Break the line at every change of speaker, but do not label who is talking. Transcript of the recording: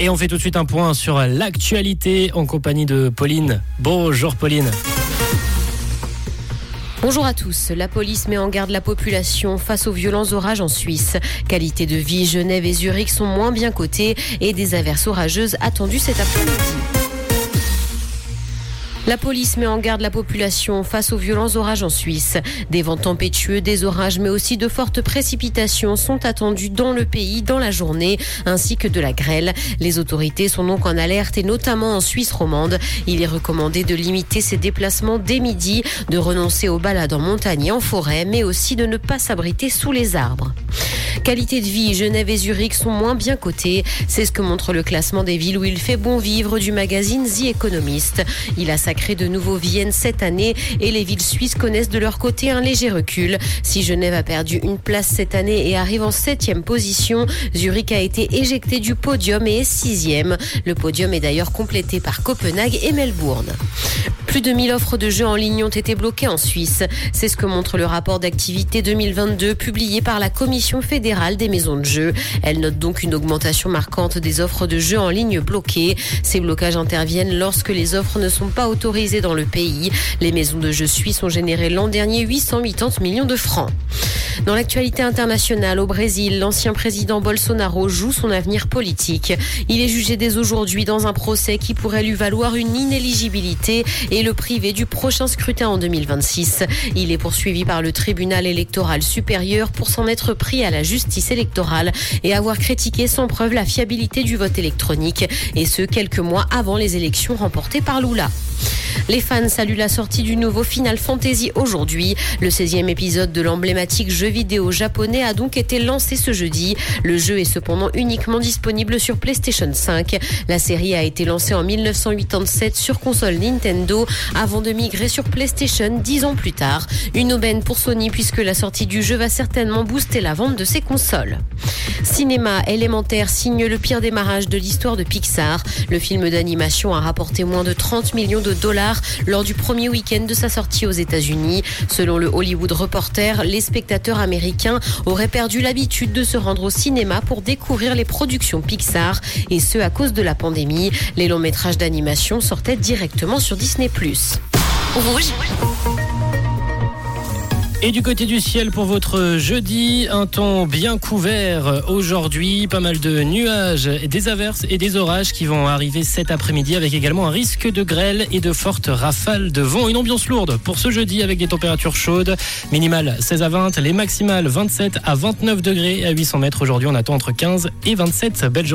Et on fait tout de suite un point sur l'actualité en compagnie de Pauline. Bonjour Pauline.
Bonjour à tous. La police met en garde la population face aux violents orages en Suisse. Qualité de vie, Genève et Zurich sont moins bien cotés et des averses orageuses attendues cet après-midi. La police met en garde la population face aux violents orages en Suisse. Des vents tempétueux, des orages, mais aussi de fortes précipitations sont attendus dans le pays dans la journée, ainsi que de la grêle. Les autorités sont donc en alerte et notamment en Suisse romande. Il est recommandé de limiter ses déplacements dès midi, de renoncer aux balades en montagne et en forêt, mais aussi de ne pas s'abriter sous les arbres. Qualité de vie, Genève et Zurich sont moins bien cotés. C'est ce que montre le classement des villes où il fait bon vivre du magazine The Economist. Il a sacré de nouveau Vienne cette année et les villes suisses connaissent de leur côté un léger recul. Si Genève a perdu une place cette année et arrive en septième position, Zurich a été éjecté du podium et est sixième. Le podium est d'ailleurs complété par Copenhague et Melbourne. Plus de 1000 offres de jeux en ligne ont été bloquées en Suisse. C'est ce que montre le rapport d'activité 2022 publié par la Commission fédérale des maisons de jeux. Elle note donc une augmentation marquante des offres de jeux en ligne bloquées. Ces blocages interviennent lorsque les offres ne sont pas autorisées dans le pays. Les maisons de jeux suisses ont généré l'an dernier 880 millions de francs. Dans l'actualité internationale, au Brésil, l'ancien président Bolsonaro joue son avenir politique. Il est jugé dès aujourd'hui dans un procès qui pourrait lui valoir une inéligibilité et le priver du prochain scrutin en 2026. Il est poursuivi par le tribunal électoral supérieur pour s'en être pris à la justice électorale et avoir critiqué sans preuve la fiabilité du vote électronique, et ce quelques mois avant les élections remportées par Lula. Les fans saluent la sortie du nouveau Final Fantasy aujourd'hui. Le 16e épisode de l'emblématique jeu vidéo japonais a donc été lancé ce jeudi. Le jeu est cependant uniquement disponible sur PlayStation 5. La série a été lancée en 1987 sur console Nintendo avant de migrer sur PlayStation dix ans plus tard. Une aubaine pour Sony puisque la sortie du jeu va certainement booster la vente de ses consoles. Cinéma élémentaire signe le pire démarrage de l'histoire de Pixar. Le film d'animation a rapporté moins de 30 millions de dollars lors du premier week-end de sa sortie aux États-Unis. Selon le Hollywood Reporter, les spectateurs américains auraient perdu l'habitude de se rendre au cinéma pour découvrir les productions Pixar et ce à cause de la pandémie. Les longs métrages d'animation sortaient directement sur Disney+.
Rouge.
Et du côté du ciel pour votre jeudi, un temps bien couvert aujourd'hui, pas mal de nuages, des averses et des orages qui vont arriver cet après-midi avec également un risque de grêle et de fortes rafales de vent. Une ambiance lourde pour ce jeudi avec des températures chaudes, minimales 16 à 20, les maximales 27 à 29 degrés à 800 mètres. Aujourd'hui, on attend entre 15 et 27 belles